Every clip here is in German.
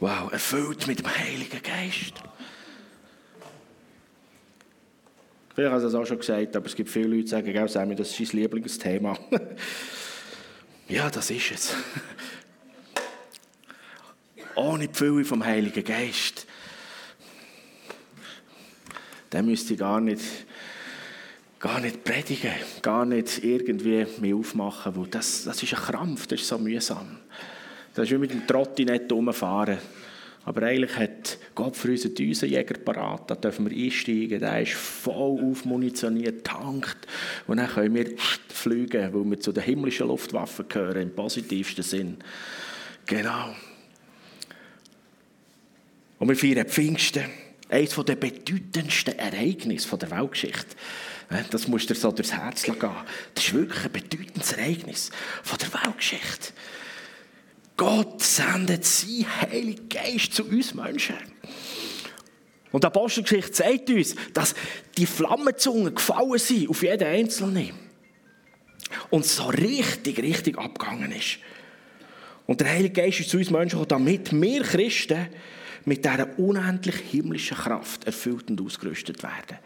Wow, erfüllt mit dem Heiligen Geist. Vielleicht habe ich das auch schon gesagt, aber es gibt viele Leute, die sagen, auch Sammy, das ist sein Lieblingsthema. ja, das ist es. Ohne die Fülle vom Heiligen Geist. Dann müsste ich gar nicht, gar nicht predigen, gar nicht irgendwie mich aufmachen, weil das, das ist ein Krampf, das ist so mühsam. Das ist wie mit dem Trottinett rumfahren. Aber eigentlich hat Gott für uns einen Düsenjäger parat. Da dürfen wir einsteigen. Der ist voll aufmunitioniert, tankt. Und dann können wir fliegen, weil wir zu den himmlischen Luftwaffen gehören, im positivsten Sinn. Genau. Und wir feiern Pfingsten. Eines der bedeutendsten Ereignisse der Weltgeschichte. Das muss dir so durchs Herz gehen. Das ist wirklich ein bedeutendes Ereignis der Weltgeschichte. Gott sendet seinen Heiligen Geist zu uns Menschen. Und die Apostelgeschichte zeigt uns, dass die Flammenzungen gefallen sind auf jeden Einzelnen. Und so richtig, richtig abgegangen ist. Und der Heilige Geist ist zu uns Menschen gekommen, damit wir Christen mit dieser unendlich himmlischen Kraft erfüllt und ausgerüstet werden.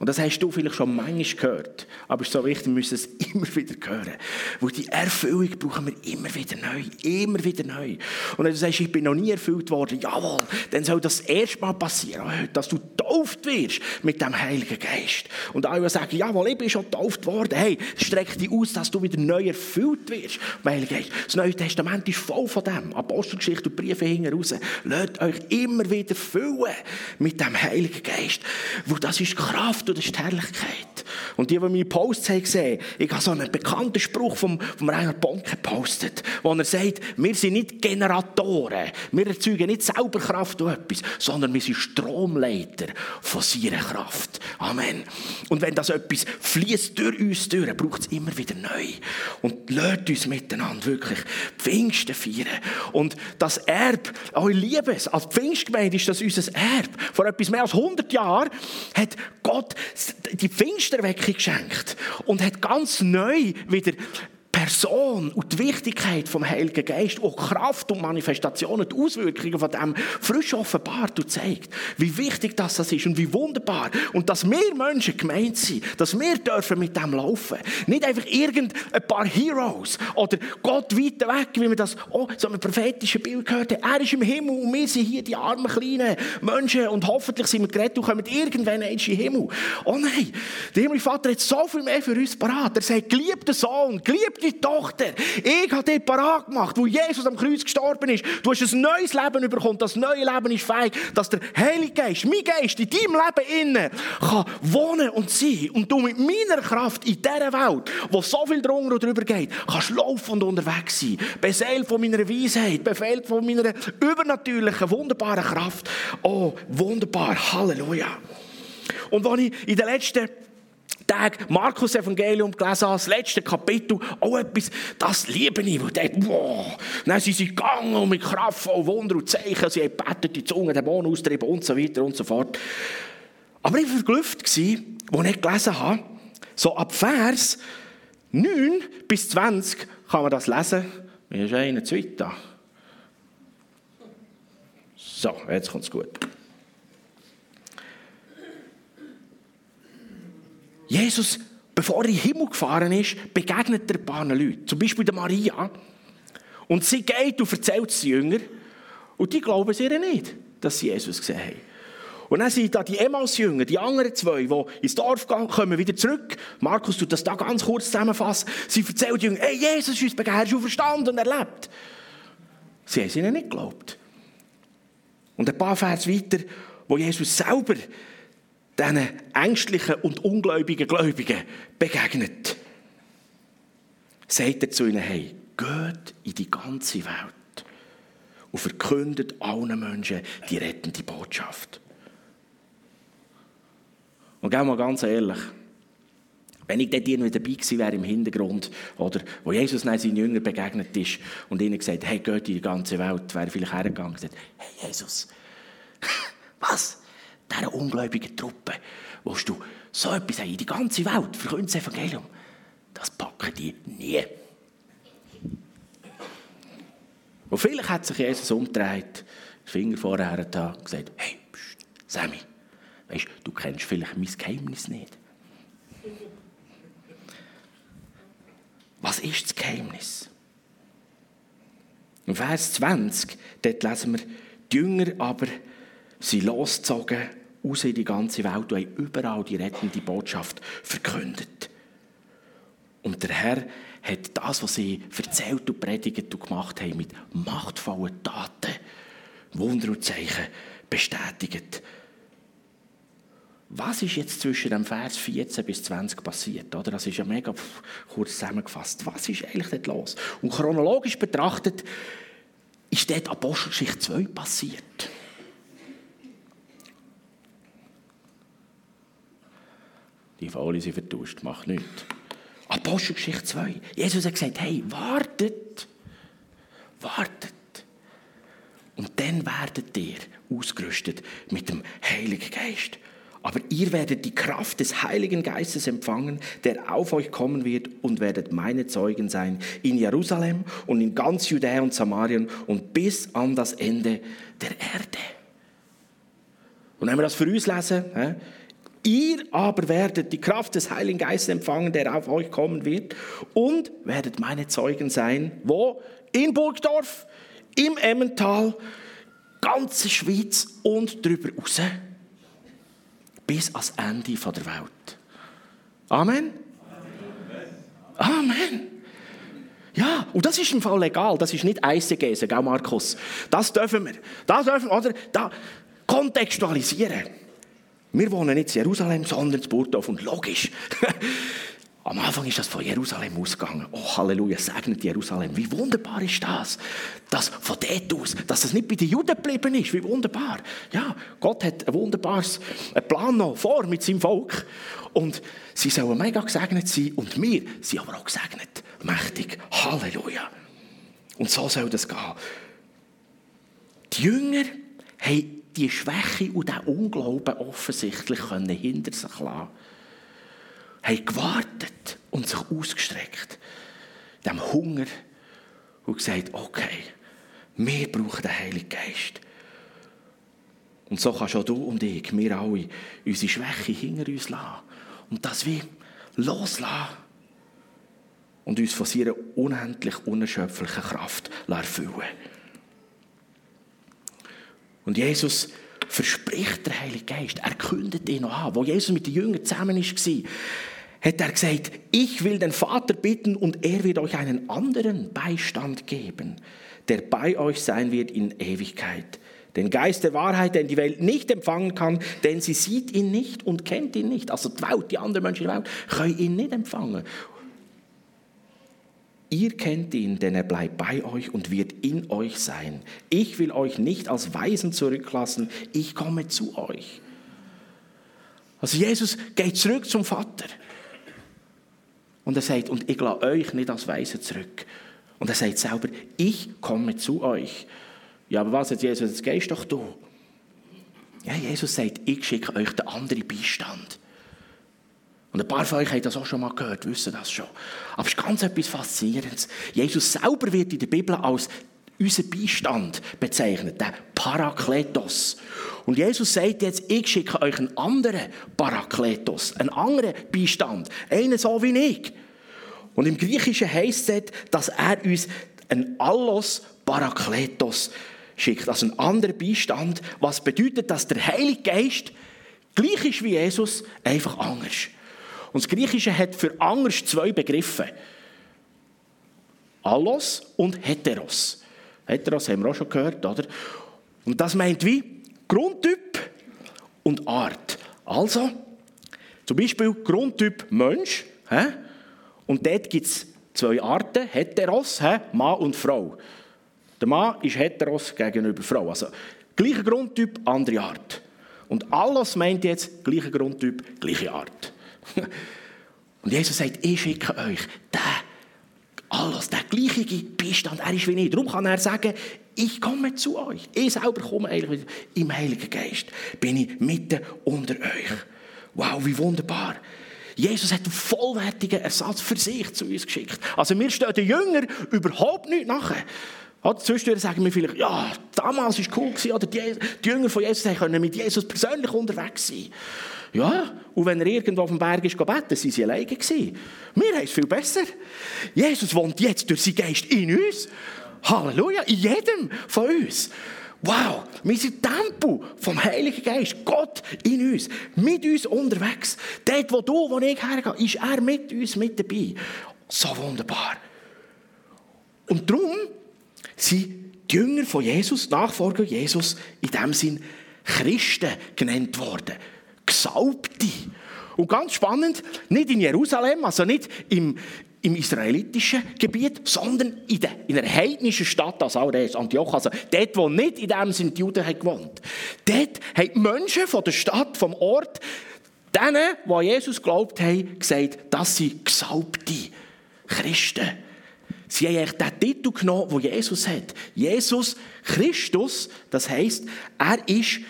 Und das hast du vielleicht schon manchmal gehört. Aber es ist so wichtig, wir müssen es immer wieder hören. Weil die Erfüllung brauchen wir immer wieder neu. Immer wieder neu. Und wenn du sagst, ich bin noch nie erfüllt worden, jawohl, dann soll das erst mal passieren, dass du getauft wirst mit dem Heiligen Geist. Und alle sagen, jawohl, ich bin schon getauft worden. Hey, streck dich aus, dass du wieder neu erfüllt wirst mit Heiligen Geist. Das Neue Testament ist voll von dem. Apostelgeschichte und Briefe hinten raus. Lasst euch immer wieder füllen mit dem Heiligen Geist. Weil das ist Kraft und das ist die Herrlichkeit. Und die, die meine Posts haben gesehen, ich habe so einen bekannten Spruch vom, vom Rainer Bonke gepostet, wo er sagt, wir sind nicht Generatoren, wir erzeugen nicht selber Kraft oder etwas, sondern wir sind Stromleiter von seiner Kraft. Amen. Und wenn das etwas fließt durch uns durch, braucht es immer wieder neu. Und lasst uns miteinander wirklich Pfingsten feiern. Und das Erb, oh, ich liebe es, als Pfingstgemeinde ist das unser Erb. Vor etwas mehr als 100 Jahren hat Gott die Pfingsterweckung geschenkt und hat ganz neu wieder Person und die Wichtigkeit vom Heiligen Geist, auch Kraft und Manifestationen, die Auswirkungen von dem frisch offenbart und zeigt, wie wichtig das ist und wie wunderbar. Und dass wir Menschen gemeint sind, dass wir dürfen mit dem laufen. Nicht einfach irgendein paar Heroes oder Gott weit weg, wie wir das oh, so einem prophetischen Bild gehört haben. Er ist im Himmel und wir sind hier die armen kleinen Menschen und hoffentlich sind wir gerettet und kommen irgendwann in den Himmel. Oh nein, der Himmlische Vater hat so viel mehr für uns parat. Er sagt, geliebter Sohn, geliebter geliebte Tochter, ich habe dich parat gemacht, wo Jesus am Kreuz gestorben ist. Du hast ein neues Leben bekommen. Das neue Leben ist fähig, dass der Heilige Geist, mein Geist, in deinem Leben innen kann wohnen und sein. Und du mit meiner Kraft in dieser Welt, wo so viel drunter und drüber geht, kannst laufen und unterwegs sein. Beseelt von meiner Weisheit, befehlt von meiner übernatürlichen, wunderbaren Kraft. Oh, wunderbar. Halleluja. Und wenn ich in den letzten Tag Markus Evangelium gelesen habe, das letzte Kapitel, auch etwas, das liebe ich, weil dort, wow, dann sind sie gegangen und mit Kraft voll Wunder und Zeichen, sie haben gebetet, die Zunge, Dämonen austrieben und so weiter und so fort. Aber ich war verglüpft, als ich gelesen habe, so ab Vers 9 bis 20 kann man das lesen. Wie ist einer zweiter? So, jetzt kommt es gut. Jesus, bevor er in den Himmel gefahren ist, begegnet er ein paar Leute. Zum Beispiel der Maria. Und sie geht und erzählt es den Jüngern. Und die glauben es ihr nicht, dass sie Jesus gesehen haben. Und dann sind da die Emmaus-Jünger, die anderen zwei, die ins Dorf gehen, kommen wieder zurück. Markus tut das da ganz kurz zusammenfassen. Sie erzählen den Jüngern, hey, Jesus ist uns begehrt, ist verstanden und erlebt. Sie haben es ihnen nicht geglaubt. Und ein paar Vers weiter, wo Jesus selber diesen ängstlichen und ungläubigen Gläubigen begegnet, sagt er zu ihnen, hey, geht in die ganze Welt und verkündet allen Menschen die rettende Botschaft. Und gehen mal ganz ehrlich, wenn ich dort irgendwie dabei gewesen wäre im Hintergrund, oder wo Jesus seinen Jüngern begegnet ist und ihnen gesagt hey, geht in die ganze Welt, wäre vielleicht hergegangen und gesagt, hey Jesus, was? dieser ungläubigen Truppe, willst du so etwas in die ganze Welt, verkündet das Evangelium. Das packen die nie. Und vielleicht hat sich Jesus umgedreht, den Finger vorher und gesagt, hey, pst, Sammy, weißt, du kennst vielleicht mein Geheimnis nicht. Was ist das Geheimnis? Im Vers 20, dort lesen wir, die Jünger aber sind losgezogen raus in die ganze Welt und haben überall die rettende Botschaft verkündet. Und der Herr hat das, was sie erzählt und predigt und gemacht haben, mit machtvollen Taten, Wunder und Zeichen bestätigt. Was ist jetzt zwischen dem Vers 14 bis 20 passiert? Oder? Das ist ja mega kurz zusammengefasst. Was ist eigentlich dort los? Und chronologisch betrachtet ist dort Apostelgeschichte 2 passiert. Die Folie sind vertauscht, macht nichts. Apostelgeschichte 2. Jesus hat gesagt, hey, wartet. Wartet. Und dann werdet ihr ausgerüstet mit dem Heiligen Geist. Aber ihr werdet die Kraft des Heiligen Geistes empfangen, der auf euch kommen wird und werdet meine Zeugen sein in Jerusalem und in ganz Judäa und Samarien und bis an das Ende der Erde. Und wenn wir das für uns lesen, Ihr aber werdet die Kraft des Heiligen Geistes empfangen, der auf euch kommen wird, und werdet meine Zeugen sein. Wo? In Burgdorf, im Emmental, ganze Schweiz und darüber raus. Bis ans Ende der Welt. Amen? Amen. Ja, und das ist im Fall legal. Das ist nicht Eisegese, gell, Markus? Das dürfen wir. Das dürfen wir, oder? Da, kontextualisieren. Wir wohnen nicht in Jerusalem, sondern in Burgdorf. Und logisch, am Anfang ist das von Jerusalem ausgegangen. Oh, Halleluja, segnet Jerusalem. Wie wunderbar ist das, dass von dort aus, dass das nicht bei den Juden geblieben ist. Wie wunderbar. Ja, Gott hat ein wunderbares Plan noch vor mit seinem Volk. Und sie sollen mega gesegnet sein und wir sind aber auch gesegnet. Mächtig. Halleluja. Und so soll das gehen. Die Jünger haben die Schwäche und den Unglauben offensichtlich können hinter sich lassen haben gewartet und sich ausgestreckt. Dem Hunger und gesagt, okay, wir brauchen den Heiligen Geist. Und so kannst auch du und ich, wir alle, unsere Schwäche hinter uns lassen. Und das wie loslassen. Und uns von seiner unendlich unerschöpflichen Kraft erfüllen. Und Jesus verspricht der Heilige Geist, er kündet ihn noch an. Wo Jesus mit den Jüngern zusammen war, hat er gesagt, ich will den Vater bitten und er wird euch einen anderen Beistand geben, der bei euch sein wird in Ewigkeit. Den Geist der Wahrheit, den die Welt nicht empfangen kann, denn sie sieht ihn nicht und kennt ihn nicht. Also die Welt, die anderen Menschen in der Welt, können ihn nicht empfangen. Ihr kennt ihn, denn er bleibt bei euch und wird in euch sein. Ich will euch nicht als Weisen zurücklassen, ich komme zu euch. Also Jesus geht zurück zum Vater. Und er sagt, und ich lasse euch nicht als Weisen zurück. Und er sagt selber, ich komme zu euch. Ja, aber was sagt Jesus, jetzt gehst doch du. Ja, Jesus sagt, ich schicke euch den anderen Beistand. Und ein paar von euch haben das auch schon mal gehört, wissen das schon. Aber es ist ganz etwas Faszinierendes. Jesus selber wird in der Bibel als unser Beistand bezeichnet, der Parakletos. Und Jesus sagt jetzt, ich schicke euch einen anderen Parakletos, einen anderen Beistand, einen so wie ich. Und im Griechischen heißt es, dass er uns einen Allos Parakletos schickt, also einen anderen Beistand, was bedeutet, dass der Heilige Geist gleich ist wie Jesus, einfach anders. Und das Griechische hat für Angst zwei Begriffe. Allos und Heteros. Heteros haben wir auch schon gehört, oder? Und das meint wie Grundtyp und Art. Also, zum Beispiel Grundtyp Mensch. Hä? Und dort gibt es zwei Arten, Heteros, hä? Mann und Frau. Der Mann ist Heteros gegenüber Frau. Also, gleicher Grundtyp, andere Art. Und alles meint jetzt, gleicher Grundtyp, gleiche Art. Und Jesus sagt, ich schicke euch den, alles, den gleichen Beistand. Er ist wie ich. Darum kann er sagen, ich komme zu euch. Ich selber komme eigentlich im Heiligen Geist. Bin ich mitten unter euch. Wow, wie wunderbar. Jesus hat einen vollwertigen Ersatz für sich zu uns geschickt. Also wir stehen den Jüngern überhaupt nicht nachher. Oder zwischendurch sagen wir vielleicht, ja, damals war es cool, oder die, die Jünger von Jesus können mit Jesus persönlich unterwegs sein. Ja, und wenn er irgendwo auf dem Berg ist, beten, waren sie alleine gewesen. Wir haben es viel besser. Jesus wohnt jetzt durch seinen Geist in uns. Halleluja, in jedem von uns. Wow, wir sind Tempel vom Heiligen Geist. Gott in uns, mit uns unterwegs. Dort, wo du, wo ich hergehe, ist er mit uns mit dabei. So wunderbar. Und darum sind die Jünger von Jesus, Nachfolger Jesus, in dem Sinn Christen genannt worden. Gesalbte. Und ganz spannend, nicht in Jerusalem, also nicht im, im israelitischen Gebiet, sondern in, der, in einer heidnischen Stadt, also auch das Antioch, also dort, wo nicht in dem sind die Juden gewohnt. Dort haben die Menschen von der Stadt, vom Ort, denen, die Jesus glaubt haben, gesagt, das sind Gesalbte Christen. Sie haben eigentlich den Titel genommen, den Jesus hat. Jesus Christus, das heisst, er ist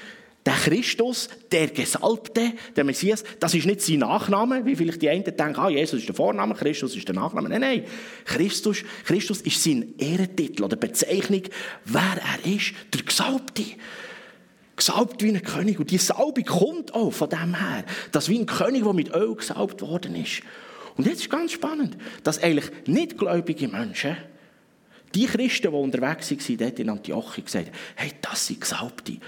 der Christus, der Gesalbte, der Messias, das ist nicht sein Nachname, wie vielleicht die einen denken, ah, Jesus ist der Vorname, Christus ist der Nachname. Nein, nein. Christus, Christus ist sein Ehrentitel oder Bezeichnung, wer er ist, der Gesalbte. Gesalbt wie ein König. Und die Salbung kommt auch von dem her, dass wie ein König, der mit Öl gesalbt worden ist. Und jetzt ist ganz spannend, dass eigentlich nicht gläubige Menschen, die Christen, die unterwegs waren, dort in Antiochia, gesagt haben, hey, das sind Gesalbte.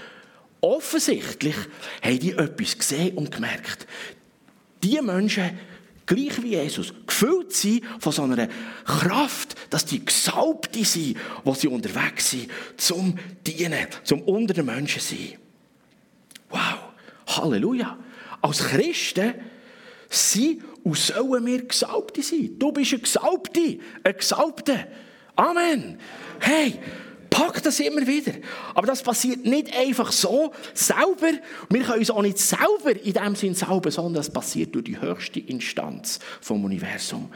Offensichtlich haben die etwas gesehen und gemerkt. Die Menschen, gleich wie Jesus, gefüllt sind von so einer Kraft, dass die Gesalbte sind, wo sie unterwegs sind, zum Dienen, zum unter den Menschen sein. Wow, Halleluja. Als Christen sind und sollen wir Gesalbte sein. Du bist ein Gesalbte, ein Gesalbter. Amen. Hey, pack das immer wieder. Aber das passiert nicht einfach so, selber. Wir können uns auch nicht selber in dem Sinn salben, sondern das passiert durch die höchste Instanz vom Universum.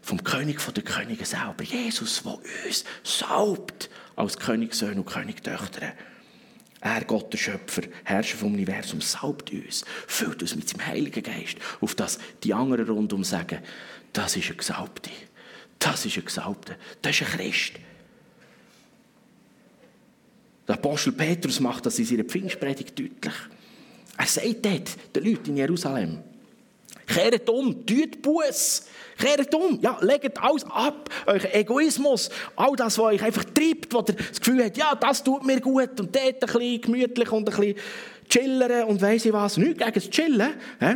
Vom König von der Könige selber. Jesus, der uns salbt als Königssöhne und Königtöchter. Er, Gott, der Schöpfer, Herrscher vom Universum, salbt uns, füllt uns mit seinem Heiligen Geist, auf das die anderen rundum sagen, das ist ein Gesalbte, das ist ein Gesalbter, das ist ein Christ. Der Apostel Petrus macht das in seiner Pfingstpredigt deutlich. Er sagt dort den Leuten in Jerusalem, kehrt um, tut Buß, Kehrt um, ja, legt alles ab, euch Egoismus, all das, was euch einfach treibt, wo ihr das Gefühl habt, ja, das tut mir gut und dort ein bisschen gemütlich und ein bisschen chillern und weiss ich was, nichts gegen das Chillen, he?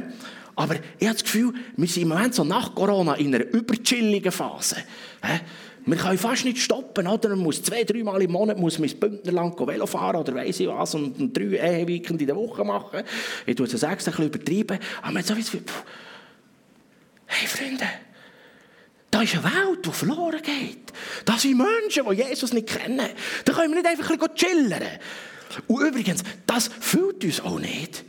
aber ich habe das Gefühl, wir sind im Moment so nach Corona in einer überchilligen Phase. He? Wir können fast nicht stoppen, oder? Man muss zwei, dreimal im Monat muss man ins Bündnerland Velo fahren oder weiss ich was und drei Eheweekend in der Woche machen. Ich tue es sechs ein bisschen übertrieben, aber man hat so wie hey Freunde, da ist eine Welt, die verloren geht. Das sind Menschen, die Jesus nicht kennen. Da können wir nicht einfach ein bisschen chillen. Und übrigens, das fühlt uns auch nicht.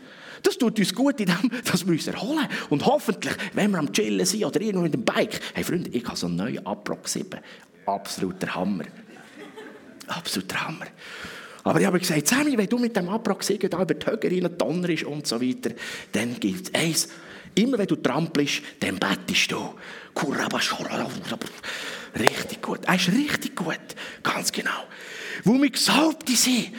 Das tut uns gut, indem dass wir uns erholen. Und hoffentlich, wenn wir am Chillen sind oder irgendwo mit dem Bike. Hey Freunde, ich habe so einen neuen Aprox 7. Absoluter Hammer. Absoluter Hammer. Aber ich habe gesagt, Sammy, wenn du mit dem Aprox 7 da über die Höhe rein donnerst und so weiter, dann gibt es eins. Immer wenn du trampelst, dann bettest du. Richtig gut. Er ist richtig gut. Ganz genau. Wo wir gesalbt sind.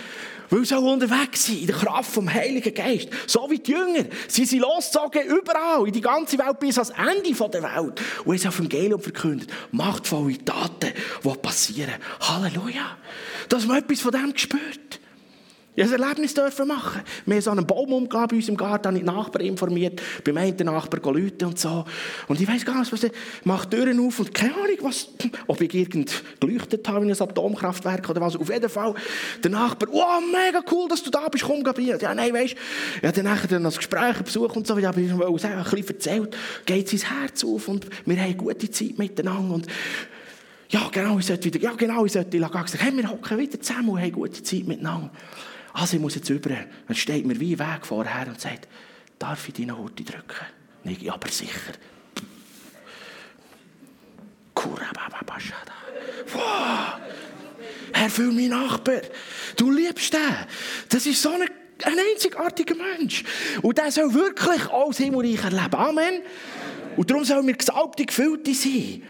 Weil sie auch unterwegs sind, in der Kraft vom Heiligen Geist. So wie die Jünger. Sie sind losgezogen überall, in die ganze Welt, bis ans Ende der Welt. Und es Evangelium verkündet. Machtvolle Taten, die passieren. Halleluja. Dass man etwas von dem spürt. Ich ein Erlebnis machen. Wir haben so einen Baum umgegeben bei uns im Garten, habe ich die Nachbarn informiert, beim einen Nachbarn Leute und so. Und ich weiss gar nicht, was der macht Türen auf und keine Ahnung, was, ob ich irgend geleuchtet habe in ein Atomkraftwerk oder was. Auf jeden Fall, der Nachbar, oh, mega cool, dass du da bist, komm, Gabriel. Ja, nein, weißt du, ja, dann nachher das Gespräch, Besuch und so, ich habe ein bisschen erzählt, geht sein Herz auf und wir haben gute Zeit miteinander und ja, genau, ich sollte wieder, ja, genau, ich sollte, ich habe gesagt, hey, wir hocken wieder zusammen und haben gute Zeit miteinander. Also ich muss jetzt über. Dann steht mir wie ein Weg vorher und sagt, darf ich deine Horte drücken? Nicht, ja, aber sicher. Wow. Herr, fühl mein Nachbar. Du liebst den. Das ist so ein, ein einzigartiger Mensch. Und der soll wirklich alles Himmelreich erleben. Amen. Und darum sollen wir gesalbte Gefüllte sein.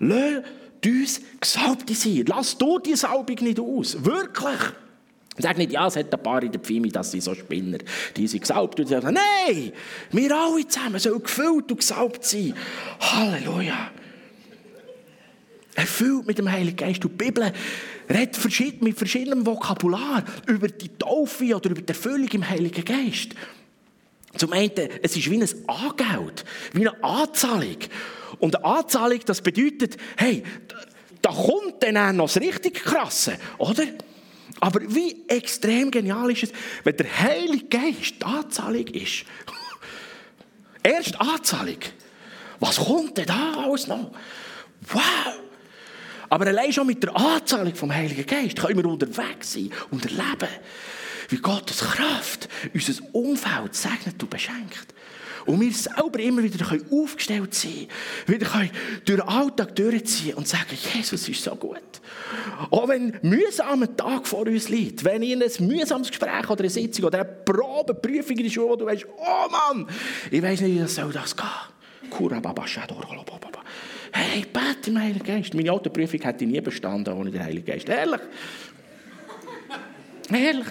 Lass uns Gesalbte sein. Lass du die Salbung nicht aus. Wirklich. Sag nicht, ja, es hat ein paar in der Pfimi, das sind so Spinner. Die sind gesalbt. Und sagen, nein, wir alle zusammen sollen gefüllt und gesalbt sein. Halleluja. Erfüllt mit dem Heiligen Geist. Und die Bibel redet mit verschiedenem Vokabular über die Taufe oder über die Erfüllung im Heiligen Geist. Zum einen, es ist wie ein Angeld, wie eine Anzahlung. Und eine Anzahlung, das bedeutet, hey, da kommt dann noch das richtig Krasse, oder? Aber wie extrem genial ist es, wenn der Heilige Geist die Anzahlung ist. Erst Anzahlung. Was kommt denn da alles noch? Wow! Aber allein schon mit der Anzahlung vom Heiligen Geist können wir unterwegs sein und erleben, wie Gottes Kraft unser Umfeld segnet und beschenkt. Und wir selber immer wieder aufgestellt sein wieder können durch den Alltag durchziehen und sagen, Jesus ist so gut. Auch wenn ein mühsamer Tag vor uns liegt, wenn in ein mühsames Gespräch oder eine Sitzung oder eine Probe, Prüfung in der Schule, wo du weißt, oh Mann, ich weiß nicht, wie das soll das gehen. Hey, bete im Heiligen Geist. Meine Autoprüfung hätte ich nie bestanden ohne den Heiligen Geist. Ehrlich. Ehrlich.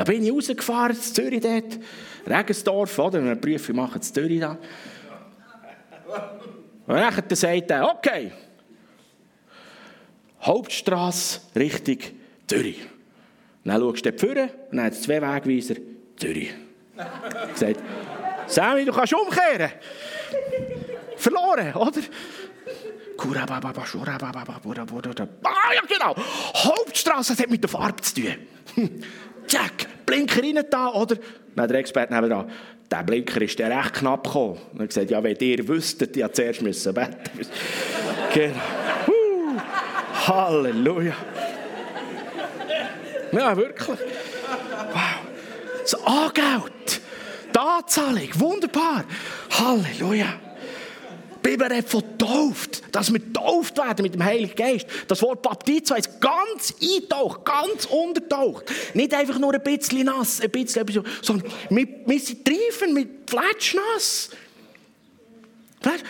Da bin ich rausgefahren, in Zürich dort, Regensdorf, oder? Eine Prüfung machen in Zürich da. Und dann sagt er, okay, Hauptstrasse Richtung Zürich. Dann schaust du vorne und dann hat es zwei Wegweiser, Zürich. Sagt, Sammy, du kannst umkehren. Verloren, oder? Ah, ja, genau. Hauptstrasse, das hat mit der Farbe zu tun. Jack, Blinker rein da, oder? Dann der Experte nebenan. Der Blinker ist der recht knapp gekommen. Und er hat gesagt, ja, wenn ihr wüsstet, ich zuerst müssen beten. genau. Uh, Halleluja. Ja, wirklich. Wow. Das Angeld. Die Anzahlung. Wunderbar. Halleluja. Die Bibel redet von tauft, dass wir tauft werden mit dem Heiligen Geist. Das Wort Baptizo heißt ganz eintaucht, ganz untertaucht. Nicht einfach nur ein bisschen nass, ein bisschen etwas, sondern wir, wir sind treifen mit Fletschnass.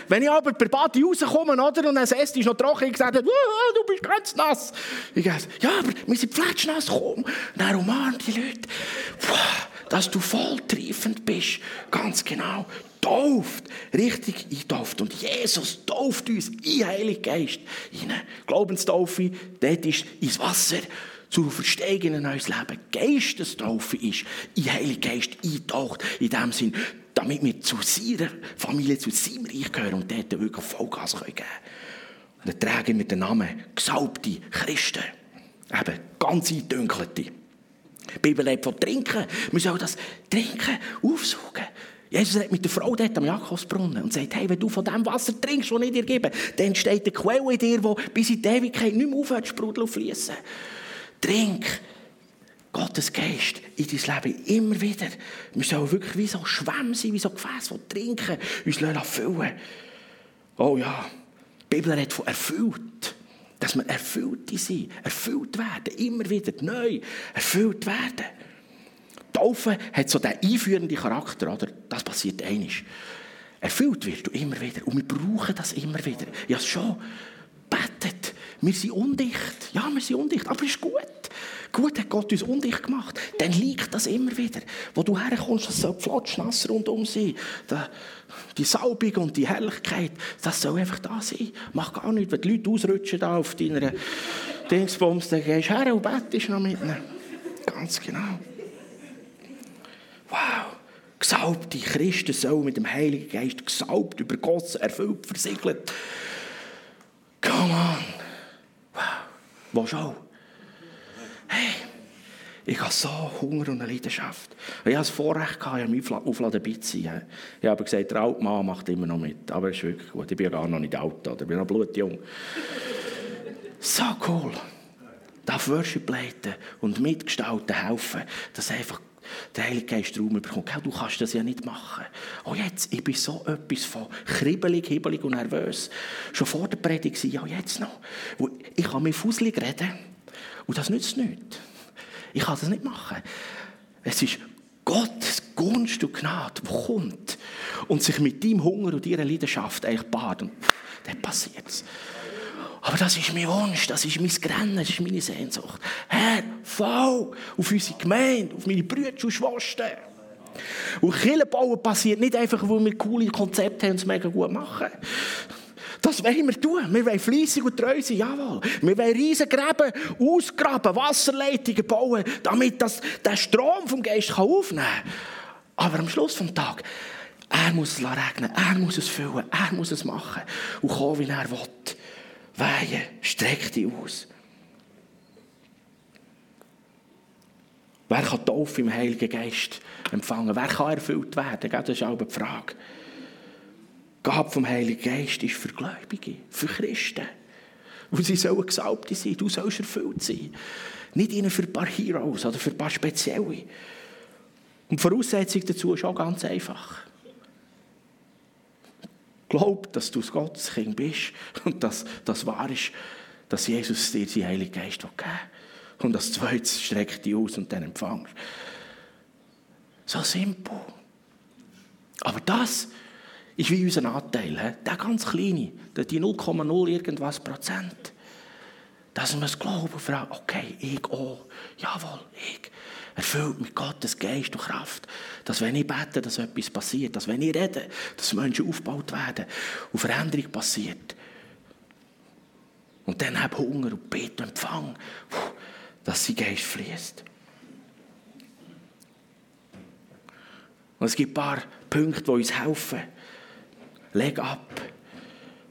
Wenn ich aber per Badi rauskomme oder, und das Essen ist noch trocken, ich sage, du bist ganz nass. Ich sage, ja, aber wir sind fletschnass, komm. Dann umarmen die Leute, dass du voll triefend bist. Ganz genau tauft, richtig eintauft. Und Jesus tauft uns in Heiligen Geist hinein. Glaubenstaufe, dort ist ins Wasser zur Verstehung in neues Leben. Geistestaufe ist in Heiligen Geist eintaucht. In dem Sinn, damit wir zu seiner Familie, zu seinem Reich gehören und dort wirklich Vollgas geben können. Und dann tragen wir den Namen gesalbte Christen. Eben ganz eindünkelte. Die Bibel lebt von Trinken. Wir sollen das Trinken aufsuchen. Jesus redet mit der Frau dort am Jakobsbrunnen und sagt, hey, wenn du von dem Wasser trinkst, das ich dir gebe, dann entsteht eine Quelle in dir, die bis in die Ewigkeit nicht mehr aufhört sprudeln und fließen. Trink Gottes Geist in dein Leben immer wieder. Wir sollen wirklich wie so Schwämme sein, wie so Gefäße, die trinken, uns füllen Oh ja, die Bibel redet von erfüllt. Dass wir erfüllt sind, erfüllt werden, immer wieder neu erfüllt werden. Taufe hat so den einführenden Charakter, oder? Das passiert einisch. Erfüllt wirst du immer wieder. Und wir brauchen das immer wieder. Ja, schon. Betet. Wir sind undicht. Ja, wir sind undicht. Aber es ist gut. Gut hat Gott uns undicht gemacht. Dann liegt das immer wieder. Wo du herkommst, das soll flotschnass rundum sein. Die Salbung und die Herrlichkeit, das soll einfach da sein. Mach gar nichts. Wenn die Leute ausrutschen da auf deiner Dingsbums, dann gehst du her und betest noch mit ihnen. Ganz genau. Wow. Gesalbte Christen sollen mit dem Heiligen Geist gesalbt, übergossen, erfüllt, versiegelt. Come on. Wow. Wo schon? Hey, ich habe so Hunger und eine Leidenschaft. Ich hatte das Vorrecht, ich habe aufladen dabei. Ich habe gesagt, der alte Mann macht immer noch mit. Aber es ist wirklich gut. Ich bin ja gar noch nicht alt, ich bin noch blutjung. So cool. Darf Worship leiten und mitgestalten helfen, dass einfach der Heilige Geist Raum bekommt. Du kannst das ja nicht machen. Oh jetzt, ich bin so etwas von kribbelig, hibbelig und nervös. Schon vor der Predigt ja jetzt noch. Ich kann mir fusselig reden und das nützt nichts. Ich kann das nicht machen. Es ist Gottes Gunst und Gnade, die kommt und sich mit deinem Hunger und deiner Leidenschaft eigentlich badet. dann passiert es. Aber das ist mein Wunsch, das ist mein Grennen, das ist meine Sehnsucht. Herr, fall auf unsere Gemeinde, auf meine Brüder und Schwestern. Und Kirche bauen passiert nicht einfach, weil wir coole Konzepte haben und es mega gut machen. Das wollen wir tun. Wir wollen fleissig und treu sein, jawohl. Wir wollen riesen Gräben ausgraben, Wasserleitungen bauen, damit das, der Strom vom Geist aufnehmen kann. Aber am Schluss des Tages, er muss es regnen, er muss es füllen, er muss es machen und kommen, wie er will. Weihe, streck dich aus. Wer kann Taufe im Heiligen Geist empfangen? Wer kann erfüllt werden? Das ist auch die Frage. Gabe vom Heiligen Geist ist für Gläubige, für Christen. Und sie sollen Gesalbte sein, du sollst erfüllt sein. Nicht ihnen für ein paar Heroes oder für ein paar Spezielle. Und die Voraussetzung dazu ist auch ganz einfach. Glaub, dass du Gottes Kind bist und dass das wahr ist, dass Jesus dir seinen Heiligen Geist geben will. Und das Zweite streckt dich aus und dann empfangst. So simpel. Aber das ist wie unser Anteil. Der ganz kleine, die 0,0 irgendwas Prozent. Dass wir es glauben und fragen, okay, ich auch. Jawohl, ich. Erfüllt mit Gottes Geist und Kraft. Dass wenn ich bete, dass etwas passiert. Dass wenn ich rede, dass Menschen aufgebaut werden und Veränderung passiert. Und dann habe Hunger und Beten und Empfang, dass sein Geist fließt. Und es gibt ein paar Punkte, die uns helfen. Leg ab.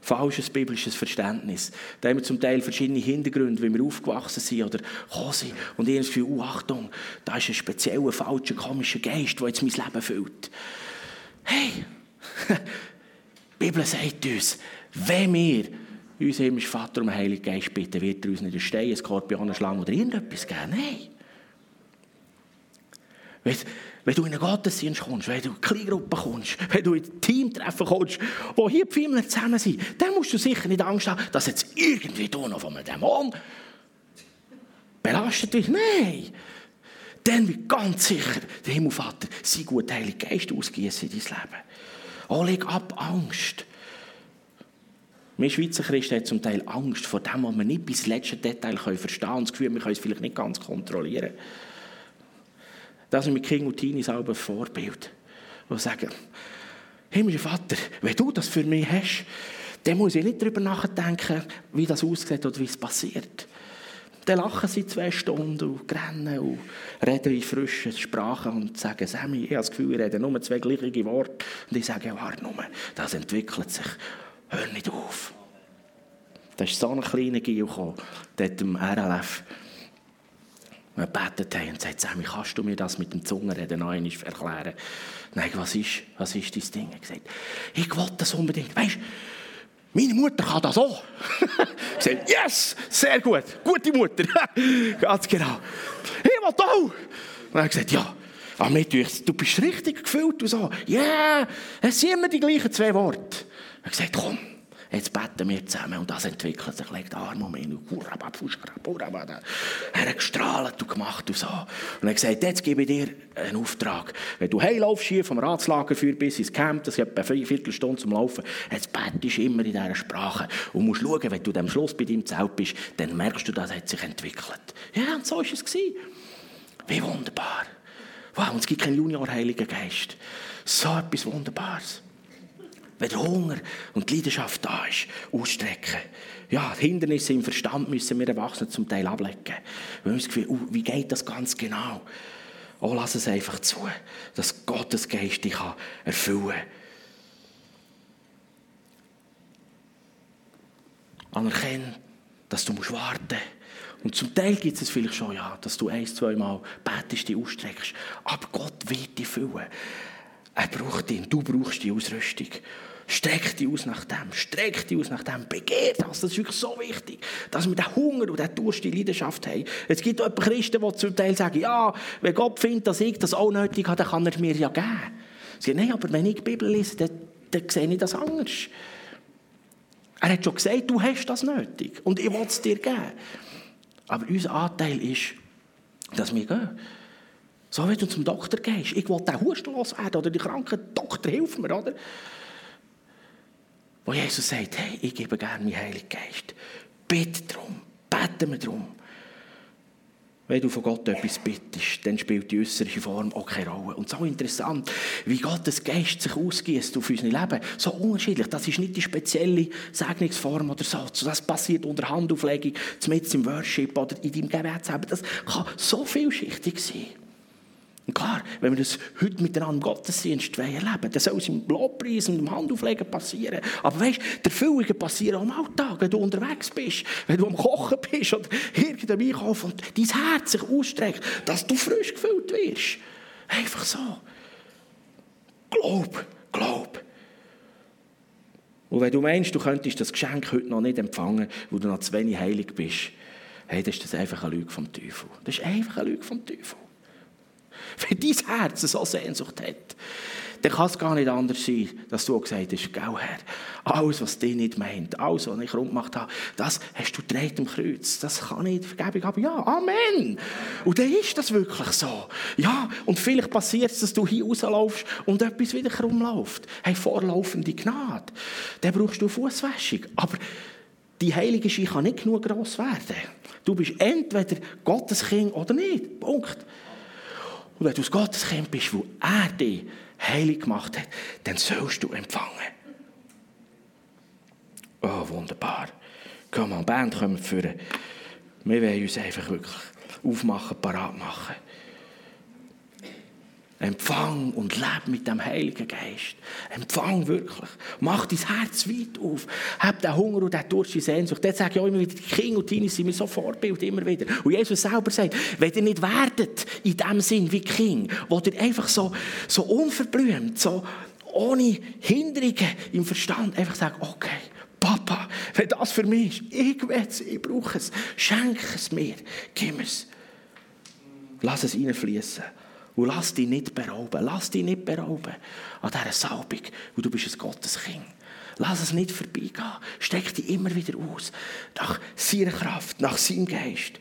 Falsches biblisches Verständnis. Da haben wir zum Teil verschiedene Hintergründe, wie wir aufgewachsen sind oder gekommen sind. Und ich habe oh, Achtung, da ist ein spezieller, falscher, komischer Geist, der jetzt mein Leben füllt. Hey, die Bibel sagt uns, wenn wir unseren himmlischen Vater um den Heiligen Geist bitten, wird er uns nicht einen Stein, Skorpion, eine Schlange oder irgendetwas geben. Nein. Wenn du in einen Gottesdienst kommst, wenn du in eine Kleingruppe kommst, wenn du in ein Teamtreffen kommst, wo hier die Firmen zusammen sind, dann musst du sicher nicht Angst haben, dass jetzt irgendwie du noch von einem Dämon belastet wirst. Nein! Dann wird ganz sicher der Himmelvater sein gut Heiligen Geist ausgießen in dein Leben. Oh, leg ab Angst. Wir Schweizer Christen haben zum Teil Angst vor dem, was wir nicht bis ins letzte Detail verstehen können das Gefühl, wir können es vielleicht nicht ganz kontrollieren. Das ist mit King und Teenie selber ein Vorbild. Die sagen, himmlischer Vater, wenn du das für mich hast, dann muss ich nicht darüber nachdenken, wie das aussieht oder wie es passiert. Dann lachen sie zwei Stunden und rennen und reden in frischen Sprachen und sagen, Sammy, ich habe das Gefühl, ich rede nur zwei gleiche Worte. Und ich sage, ja, warte nur, das entwickelt sich. Hör nicht auf. Da ist so ein kleiner Gil gekommen, dort im RLF wir betet haben und sagt, Sammy, kannst du mir das mit dem Zungenreden noch einmal erklären? Nein, was ist, was ist dein Ding? Er gesagt, ich will das unbedingt. Weißt meine Mutter kann das auch. ich sage, yes, sehr gut, gute Mutter. Ganz genau. Ich will auch. Und er hat gesagt, ja, aber du bist richtig gefüllt und so. Ja, yeah, es sind immer die gleichen zwei Worte. Er hat gesagt, komm, Jetzt beten wir zusammen und das entwickelt sich, legt Arme um ihn. Er hat gestrahlt und gemacht und so. Und er hat gesagt, jetzt gebe ich dir einen Auftrag. Wenn du heilaufst hier vom Ratslager für bis ins Camp, das ist etwa eine Viertelstunde zum Laufen, jetzt betest du immer in dieser Sprache und musst schauen, wenn du am Schluss bei deinem Zelt bist, dann merkst du, das hat sich entwickelt. Ja, und so war es. Wie wunderbar. Wow, und es gibt keinen Junior-Heiligen Geist. So etwas Wunderbares wenn der Hunger und die Leidenschaft da ist, ausstrecken. Ja, die Hindernisse im Verstand müssen wir Erwachsenen zum Teil ablegen. Wir haben das Gefühl, uh, wie geht das ganz genau? Oh, lass es einfach zu, dass Gottes Geist dich erfüllen kann. Anerkennen, dass du musst warten musst. Und zum Teil gibt es vielleicht schon, ja, dass du ein, zwei Mal betest, die ausstreckst. Aber Gott wird dich füllen. Er braucht ihn, du brauchst die Ausrüstung. Streck dich aus nach dem, streck dich aus nach dem, begehr das. Das ist wirklich so wichtig, dass wir den Hunger und den Durst, die Leidenschaft haben. Es gibt auch Christen, die zum Teil sagen, ja, wenn Gott findet, dass ich das auch nötig habe, dann kann er mir ja geben. Sie sagen, nein, aber wenn ich die Bibel lese, dann, dann sehe ich das anders. Er hat schon gesagt, du hast das nötig und ich will es dir geben. Aber unser Anteil ist, dass wir gehen. So wie du zum Doktor gehst. Ich will den Husten loswerden oder die Kranken, Doktor, hilf mir, oder? Wo Jesus sagt, hey, ich gebe gerne meinen Heiligen Geist. Bitte darum, beten wir darum. Wenn du von Gott etwas bittest, dann spielt die äußere Form auch keine Rolle. Und so interessant, wie Gottes Geist sich ausgießt auf unser Leben. So unterschiedlich. Das ist nicht die spezielle Segnungsform oder so. Das passiert unter Handauflegung, mit im Worship oder in deinem Gebetsleben. Das kann so vielschichtig sein. Und klar, wenn wir das heute miteinander im Gottesdienst erleben dann soll es im Lobpreis und im Handauflegen passieren. Aber weißt du, die Erfüllungen passieren im Alltag, wenn du unterwegs bist, wenn du am Kochen bist oder irgendwie einkaufen und dein Herz sich ausstreckt, dass du frisch gefüllt wirst. Einfach so. Glaub, glaub. Und wenn du meinst, du könntest das Geschenk heute noch nicht empfangen, wo du noch zu wenig heilig bist, hey, dann ist das einfach eine Lüge vom Teufel. Das ist einfach eine Lüge vom Teufel. Wenn dein Herz so Sehnsucht hat, dann kann es gar nicht anders sein, dass du gesagt hast, gell Herr, alles, was dich nicht meint, alles, was ich rund gemacht habe, das hast du dreht im Kreuz. Das kann nicht Vergebung haben. Ja, Amen. Und dann ist das wirklich so. Ja, und vielleicht passiert es, dass du hier rauslaufst und etwas wieder rumläuft. Hey, vorlaufende Gnade. Dann brauchst du Fußwäschung. Aber die heilige Ski kann nicht genug gross werden. Du bist entweder Gottes Kind oder nicht. Punkt. Und wenn du aus Gottes Kind bist, wo er dich heilig gemacht hat, dann sollst du empfangen. Oh, wunderbar. Komm mal, Band kommen führen. Wir wollen uns einfach wirklich aufmachen, parat machen. Empfang und lebe mit dem Heiligen Geist. Empfang wirklich. Mach dein Herz weit auf. Hab den Hunger und den Durst, die Sehnsucht. Das sage ich auch immer wieder, die Kinder und Teenies sind mir so Vorbild, immer wieder. Und Jesus selber sagt, wenn ihr nicht werdet, in dem Sinn wie King, wo ihr einfach so, so unverblümt, so ohne Hinderungen im Verstand einfach sagt, okay, Papa, wenn das für mich ist, ich will es, ich brauche es, schenk es mir, gib es. Lass es reinfließen. Und lass dich nicht berauben. Lass dich nicht berauben an dieser Salbung. Und du bist ein Gotteskind. Lass es nicht vorbeigehen. Steck dich immer wieder aus. Nach seiner Kraft, nach seinem Geist.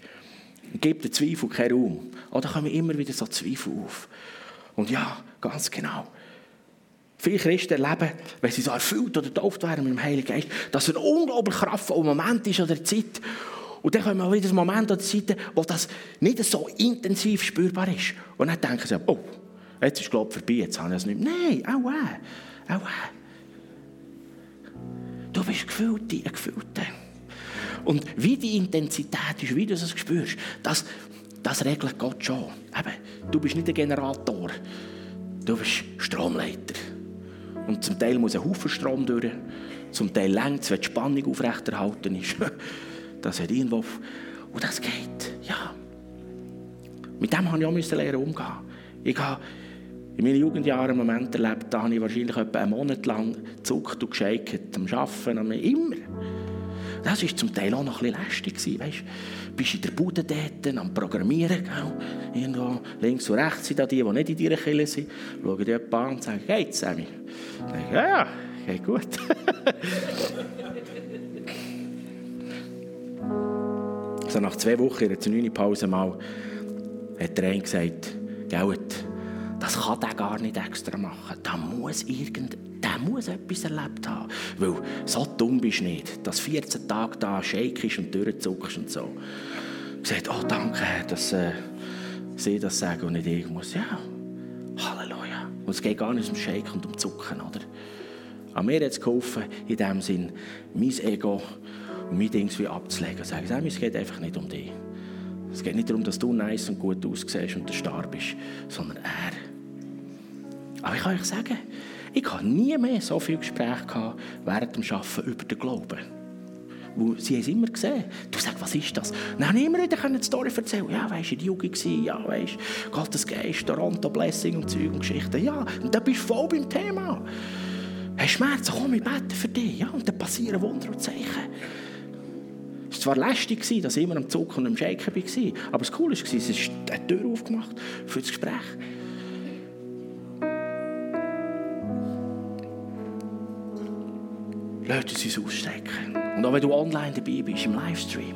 Gib den Zweifel keinen Raum. Oder kommen immer wieder so Zweifel auf. Und ja, ganz genau. Viele Christen erleben, wenn sie so erfüllt oder getauft werden mit dem Heiligen Geist, dass ein unglaublich kraftvoller Moment ist an der Zeit. Und dann kommen wir wieder Moment an die Seite, wo das nicht so intensiv spürbar ist. Und dann denken sie, oh, jetzt ist glaube vorbei, jetzt habe ich es nicht mehr. Nein, auch äh. Du bist gefüllt, ein Gefühlte. Und wie die Intensität ist, wie du es spürst, das, das regelt Gott schon. Eben, du bist nicht ein Generator, du bist Stromleiter. Und zum Teil muss ein Haufen Strom durch, zum Teil längt wenn die Spannung aufrechterhalten ist. Das hat irgendwo... Und das geht, ja. Mit dem musste ich auch lernen umgehen. Ich habe in meinen Jugendjahren Momente erlebt, da habe ich wahrscheinlich etwa einen Monat lang gezuckt und gescheikt, am Arbeiten, immer. Das war zum Teil auch noch ein bisschen lästig. Weißt? Du bist in der Bude dort, am Programmieren. Irgendwo links und rechts sind da die, die nicht in deiner Kille sind. Schauen die jemanden an und sagen, geht's, Sammy? Ja, ja, geht gut. So nach zwei Wochen in einer Pause mal hat der eine gesagt, Geld, das kann der gar nicht extra machen. Da muss irgend, der muss etwas erlebt haben. Weil so dumm bist du nicht, dass 14 Tage da shakest und durchzuckst und so. Gesagt, oh danke, dass äh, sie das sagen und nicht ich muss. Ja, Halleluja. Und es geht gar nicht um Shake und um Zucken, oder? An mir hat es geholfen, in dem Sinn, mein Ego und mein Ding abzulegen und sagen, es geht einfach nicht um dich. Es geht nicht darum, dass du nice und gut aussiehst und der Star bist, sondern er. Aber ich kann euch sagen, ich habe nie mehr so viele Gespräche gehabt während dem Arbeiten über den Glauben. Wo sie haben es immer gesehen. Du sagst, was ist das? Dann habe ich immer wieder eine Story erzählen. Ja, weißt du, in der Jugend war, ja, weißt du, Gottes Geist, Toronto, Blessing und Zeug und Geschichten. Ja, und dann bist du voll beim Thema. Hast Schmerzen, komm, ich bete für dich. Ja, und dann passieren Wunder und Zeichen. Es war lästig, dass ich immer am Zug und am Shaken war, aber das Coole war, es ist eine Tür aufgemacht für das Gespräch. Lass uns uns ausstrecken. Und auch wenn du online dabei bist, im Livestream,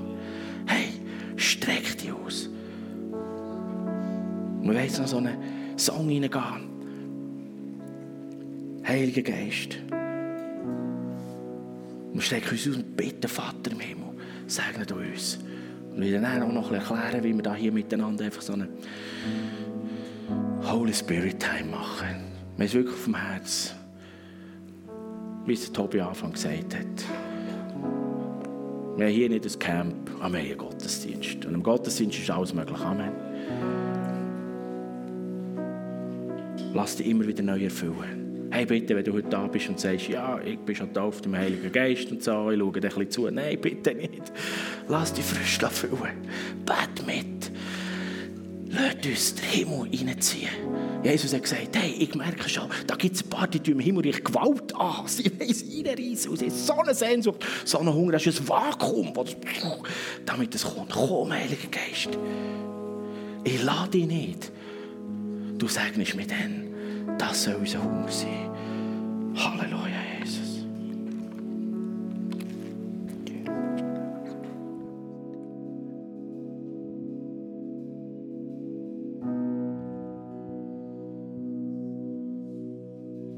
hey, streck dich aus. Und wir jetzt noch so einen Song reingehen. Heiliger Geist, Wir strecken uns aus und bitten, Vater im Himmel, segnet uns. Und wir werden auch noch erklären, wie wir da hier miteinander einfach so eine Holy Spirit Time machen. Wir haben wirklich vom Herz, wie es Tobi am Anfang gesagt hat. Wir haben hier nicht ein Camp, aber wir haben einen Gottesdienst. Und im Gottesdienst ist alles möglich. Amen. Lass dich immer wieder neu erfüllen. Hey, bitte, wenn du heute da bist und sagst, ja, ich bin schon auf dem Heiligen Geist und so, ich schaue dir ein zu. Nein, bitte nicht. Lass dich frisch erfüllen. Bet mit. Lass uns den Himmel reinziehen. Jesus hat gesagt, hey, ich merke schon, da gibt es ein paar, die im Himmelreich Gewalt an. Sie wollen es reinreissen und sie haben so eine Sehnsucht, so einen Hunger, das ist ein Vakuum, damit es kommt. Komm, Heiliger Geist. Ich lade dich nicht. Du segnest mir dann. 大是我现在很下来了